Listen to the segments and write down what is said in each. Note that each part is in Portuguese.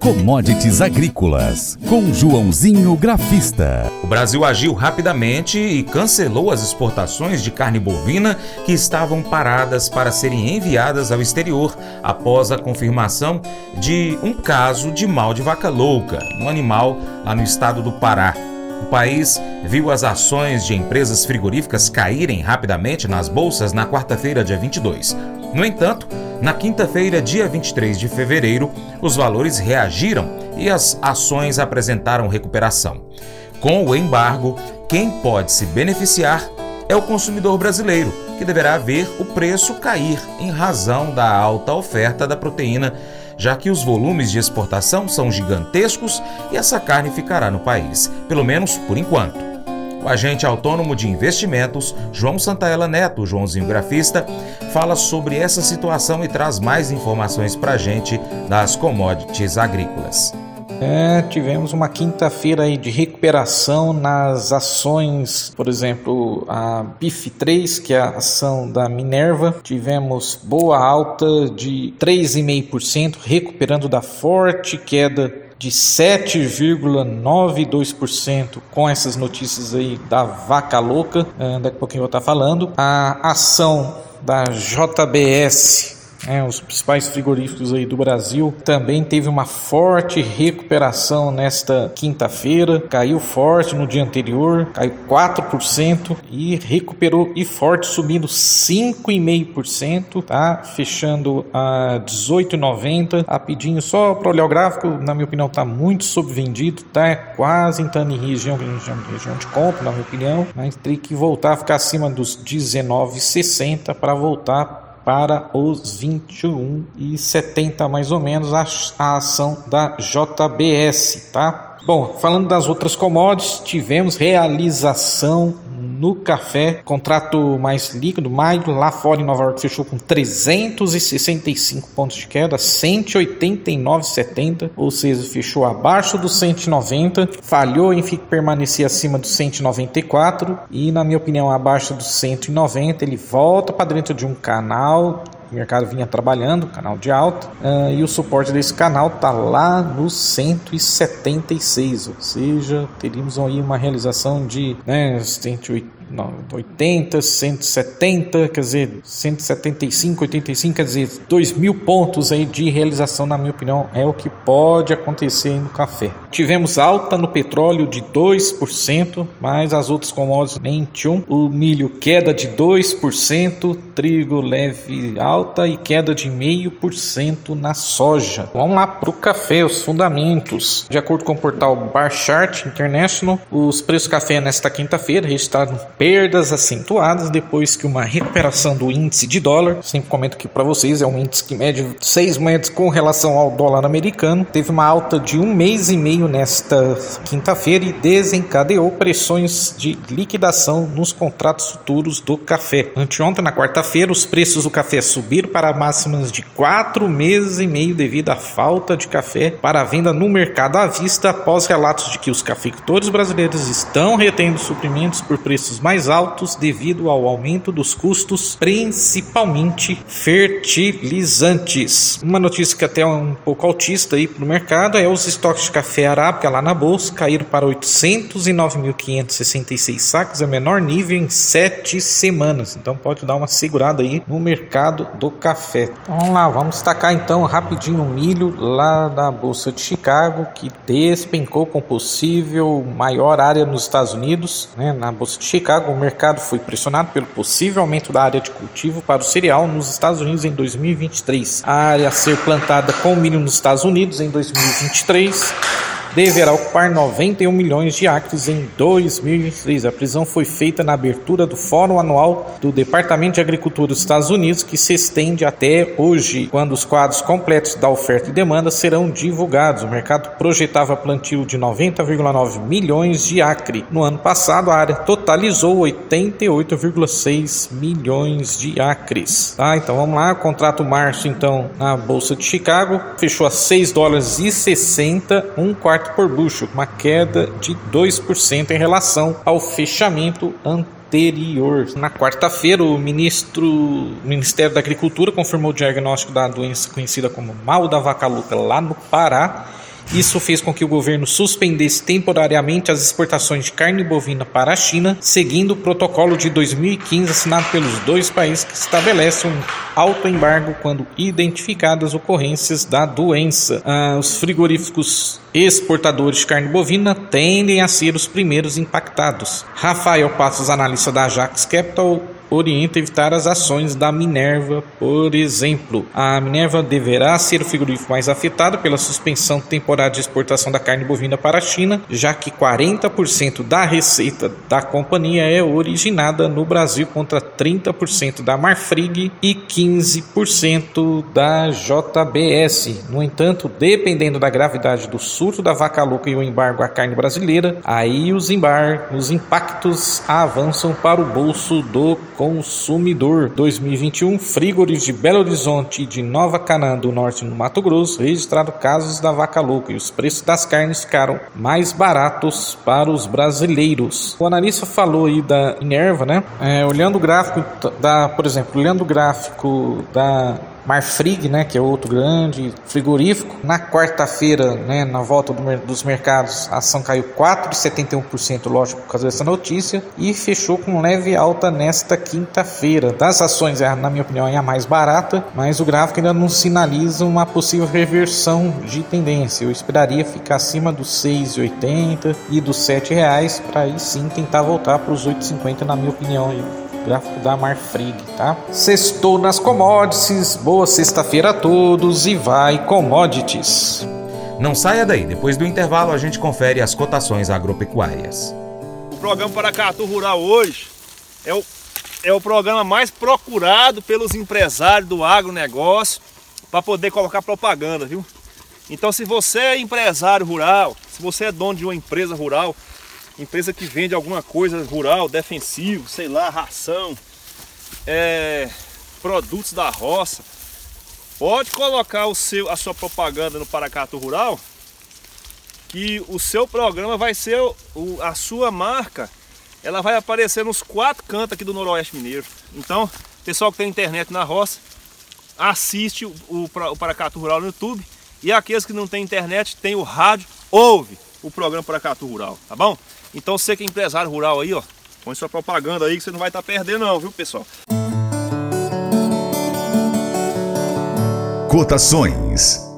Commodities Agrícolas, com Joãozinho Grafista. O Brasil agiu rapidamente e cancelou as exportações de carne bovina que estavam paradas para serem enviadas ao exterior após a confirmação de um caso de mal de vaca louca no animal lá no estado do Pará. O país viu as ações de empresas frigoríficas caírem rapidamente nas bolsas na quarta-feira, dia 22. No entanto, na quinta-feira, dia 23 de fevereiro, os valores reagiram e as ações apresentaram recuperação. Com o embargo, quem pode se beneficiar é o consumidor brasileiro, que deverá ver o preço cair em razão da alta oferta da proteína, já que os volumes de exportação são gigantescos e essa carne ficará no país, pelo menos por enquanto. O agente autônomo de investimentos, João Santaella Neto, Joãozinho Grafista, fala sobre essa situação e traz mais informações para a gente das commodities agrícolas. É, tivemos uma quinta-feira de recuperação nas ações, por exemplo, a BIF 3, que é a ação da Minerva, tivemos boa alta de 3,5%, recuperando da forte queda de 7,92% com essas notícias aí da vaca louca, é, daqui a pouquinho eu vou estar falando. A ação da JBS é, os principais frigoríficos aí do Brasil, também teve uma forte recuperação nesta quinta-feira, caiu forte no dia anterior, caiu 4% e recuperou e forte, subindo 5,5%, tá? Fechando a 18,90. Rapidinho, só para olhar o gráfico, na minha opinião, tá muito subvendido, tá? É quase entrando em região, região, região de compra, na minha opinião, mas tem que voltar a ficar acima dos 19,60 para voltar para os 21 e 70 mais ou menos a, a ação da JBS, tá? Bom, falando das outras commodities, tivemos realização no café, contrato mais líquido, maio, lá fora em Nova York fechou com 365 pontos de queda, 189,70, ou seja, fechou abaixo dos 190, falhou em permanecer acima dos 194 e, na minha opinião, abaixo dos 190, ele volta para dentro de um canal o mercado vinha trabalhando, canal de alta, uh, e o suporte desse canal está lá no 176, ou seja, teríamos aí uma realização de né, 180 80, 170, quer dizer, 175, 85, quer dizer, 2 mil pontos aí de realização, na minha opinião, é o que pode acontecer no café. Tivemos alta no petróleo de 2%, mas as outras commodities nem tinham. O milho queda de 2%, trigo leve alta e queda de 0,5% na soja. Vamos lá para o café, os fundamentos. De acordo com o portal Bar Chart International, os preços do café nesta quinta-feira registraram perdas acentuadas depois que uma recuperação do índice de dólar, sempre comento aqui para vocês, é um índice que mede seis moedas com relação ao dólar americano, teve uma alta de um mês e meio nesta quinta-feira e desencadeou pressões de liquidação nos contratos futuros do café. Anteontem, na quarta-feira, os preços do café subiram para máximas de quatro meses e meio devido à falta de café para venda no mercado à vista após relatos de que os cafeicultores brasileiros estão retendo suprimentos por preços mais mais altos devido ao aumento dos custos, principalmente fertilizantes. Uma notícia que até é um pouco autista aí para o mercado é os estoques de café arábica lá na bolsa caíram para 809.566 sacos, é menor nível em sete semanas. Então pode dar uma segurada aí no mercado do café. Vamos lá, vamos destacar então rapidinho o milho lá da bolsa de Chicago que despencou com possível maior área nos Estados Unidos, né, na bolsa de Chicago Chicago, o mercado foi pressionado pelo possível aumento da área de cultivo para o cereal nos Estados Unidos em 2023. A área a ser plantada com milho nos Estados Unidos em 2023 deverá ocupar 91 milhões de acres em 2023. A prisão foi feita na abertura do Fórum Anual do Departamento de Agricultura dos Estados Unidos, que se estende até hoje, quando os quadros completos da oferta e demanda serão divulgados. O mercado projetava plantio de 90,9 milhões de acre. No ano passado, a área totalizou 88,6 milhões de acres. Tá, então vamos lá, contrato março então na Bolsa de Chicago fechou a 6 dólares e 60, um quarto por bucho, uma queda de 2% em relação ao fechamento anterior. Na quarta-feira, o ministro, Ministério da Agricultura confirmou o diagnóstico da doença conhecida como mal da vaca louca lá no Pará Isso fez com que o governo suspendesse temporariamente as exportações de carne bovina para a China, seguindo o protocolo de 2015 assinado pelos dois países que estabelece um alto embargo quando identificadas ocorrências da doença. Ah, os frigoríficos exportadores de carne bovina tendem a ser os primeiros impactados. Rafael Passos, analista da Ajax Capital, orienta evitar as ações da Minerva, por exemplo. A Minerva deverá ser o frigorífico mais afetado pela suspensão temporária de exportação da carne bovina para a China, já que 40% da receita da companhia é originada no Brasil contra 30% da Marfrig e 15% da JBS. No entanto, dependendo da gravidade do surto da vaca louca e o embargo à carne brasileira, aí os embargos, os impactos avançam para o bolso do consumidor 2021, frigoríficos de Belo Horizonte e de Nova Canaã do Norte no Mato Grosso registraram casos da vaca louca e os preços das carnes ficaram mais baratos para os brasileiros. O analista falou aí da Inerva, né? É, olhando o gráfico da, por exemplo, olhando o gráfico da Marfrig, né, que é outro grande frigorífico. Na quarta-feira, né, na volta do, dos mercados, a ação caiu 4,71%, lógico, por causa dessa notícia, e fechou com leve alta nesta quinta-feira. Das ações, é, na minha opinião, é a mais barata, mas o gráfico ainda não sinaliza uma possível reversão de tendência. Eu esperaria ficar acima dos 6,80 e dos 7 reais para aí sim tentar voltar para os 8,50, na minha opinião. Gráfico da Marfrig, tá? Sextou nas commodities, boa sexta-feira a todos e vai commodities. Não saia daí, depois do intervalo a gente confere as cotações agropecuárias. O programa Paracatu Rural hoje é o, é o programa mais procurado pelos empresários do agronegócio para poder colocar propaganda, viu? Então se você é empresário rural, se você é dono de uma empresa rural, empresa que vende alguma coisa rural, defensivo, sei lá, ração, é, produtos da roça, pode colocar o seu, a sua propaganda no Paracato Rural, que o seu programa vai ser o, a sua marca, ela vai aparecer nos quatro cantos aqui do Noroeste Mineiro. Então, pessoal que tem internet na roça, assiste o, o, Paracato Rural no YouTube. E aqueles que não têm internet, tem o rádio, ouve o programa Paracato Rural, tá bom? Então você que é empresário rural aí, ó, põe sua propaganda aí que você não vai estar tá perdendo não, viu pessoal? Cotações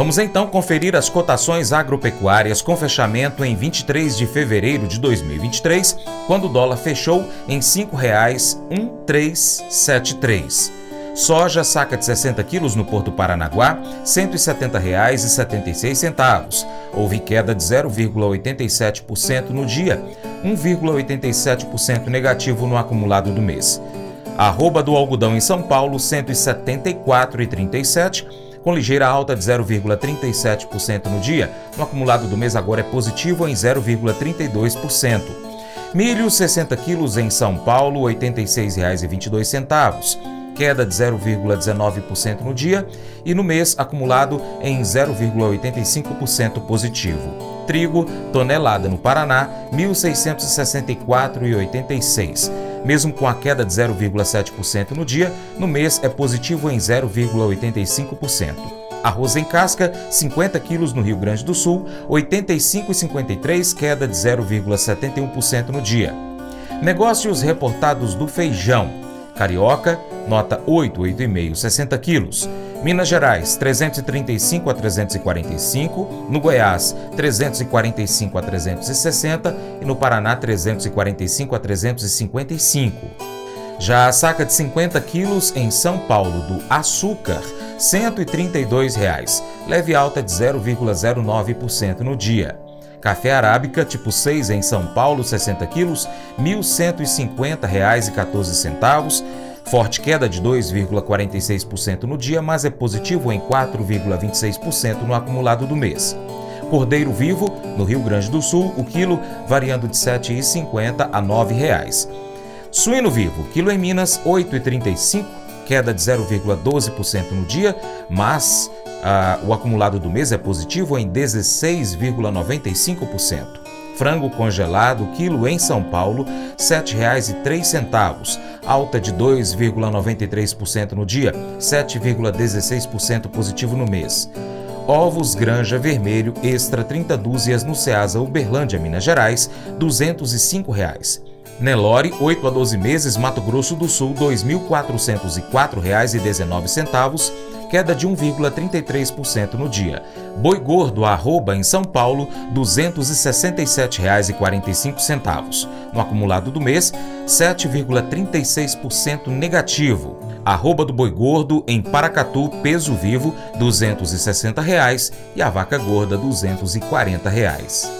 Vamos então conferir as cotações agropecuárias com fechamento em 23 de fevereiro de 2023, quando o dólar fechou em R$ 5,1373. Soja saca de 60 quilos no Porto Paranaguá, R$ 170,76. Houve queda de 0,87% no dia, 1,87% negativo no acumulado do mês. Arroba do algodão em São Paulo, R$ 174,37 com ligeira alta de 0,37% no dia. No acumulado do mês agora é positivo em 0,32%. Milho 60 quilos em São Paulo, R$ 86,22 queda de 0,19% no dia e no mês acumulado em 0,85% positivo. Trigo, tonelada no Paraná, 1.664,86. Mesmo com a queda de 0,7% no dia, no mês é positivo em 0,85%. Arroz em casca, 50 quilos no Rio Grande do Sul, 85,53, queda de 0,71% no dia. Negócios reportados do feijão. Carioca, nota 8, 8,5, 60 quilos. Minas Gerais, 335 a 345, no Goiás, 345 a 360 e no Paraná, 345 a 355. Já a saca de 50 quilos em São Paulo do açúcar, 132 reais, leve alta de 0,09% no dia. Café arábica tipo 6 em São Paulo, 60 quilos, R$ 1.150,14 Forte queda de 2,46% no dia, mas é positivo em 4,26% no acumulado do mês. Cordeiro vivo, no Rio Grande do Sul, o quilo variando de R$ 7,50 a R$ 9,00. Suíno vivo, quilo em Minas, R$ 8,35, queda de 0,12% no dia, mas ah, o acumulado do mês é positivo em 16,95%. Frango congelado, quilo em São Paulo, R$ 7,03, alta de 2,93% no dia, 7,16% positivo no mês. Ovos Granja Vermelho Extra 30 dúzias no Ceasa Uberlândia, Minas Gerais, 205 reais. Nelore, 8 a 12 meses, Mato Grosso do Sul, R$ 2.404,19, queda de 1,33% no dia. Boi gordo, arroba, em São Paulo, R$ 267,45. No acumulado do mês, 7,36% negativo. Arroba do boi gordo, em Paracatu, peso vivo, 260 reais, e a vaca gorda, 240 reais.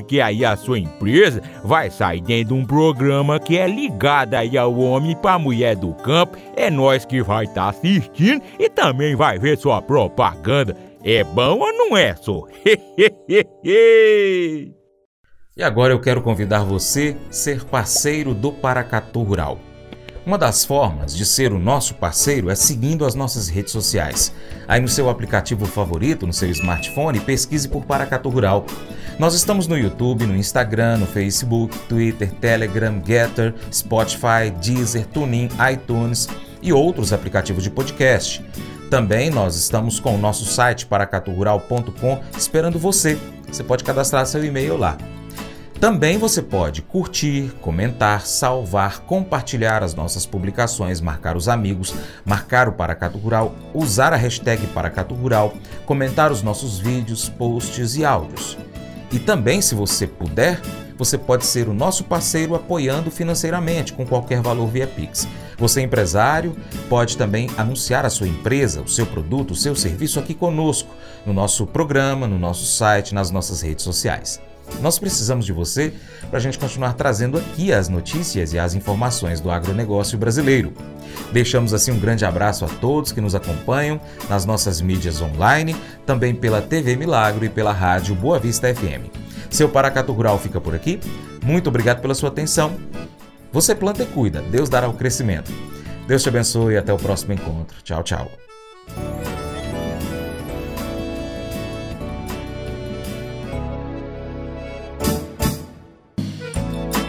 porque aí a sua empresa vai sair dentro de um programa que é ligado aí ao homem para mulher do campo. É nós que vai estar tá assistindo e também vai ver sua propaganda. É bom ou não é, só? e agora eu quero convidar você a ser parceiro do Paracatu Rural. Uma das formas de ser o nosso parceiro é seguindo as nossas redes sociais. Aí no seu aplicativo favorito, no seu smartphone, pesquise por Paracatu Rural. Nós estamos no YouTube, no Instagram, no Facebook, Twitter, Telegram, Getter, Spotify, Deezer, TuneIn, iTunes e outros aplicativos de podcast. Também nós estamos com o nosso site paracaturural.com esperando você. Você pode cadastrar seu e-mail lá. Também você pode curtir, comentar, salvar, compartilhar as nossas publicações, marcar os amigos, marcar o Paracato Rural, usar a hashtag Paracato Rural, comentar os nossos vídeos, posts e áudios. E também, se você puder, você pode ser o nosso parceiro apoiando financeiramente com qualquer valor via Pix. Você, empresário, pode também anunciar a sua empresa, o seu produto, o seu serviço aqui conosco, no nosso programa, no nosso site, nas nossas redes sociais. Nós precisamos de você para a gente continuar trazendo aqui as notícias e as informações do agronegócio brasileiro. Deixamos assim um grande abraço a todos que nos acompanham nas nossas mídias online, também pela TV Milagro e pela rádio Boa Vista FM. Seu Paracato Rural fica por aqui. Muito obrigado pela sua atenção. Você planta e cuida, Deus dará o crescimento. Deus te abençoe e até o próximo encontro. Tchau, tchau.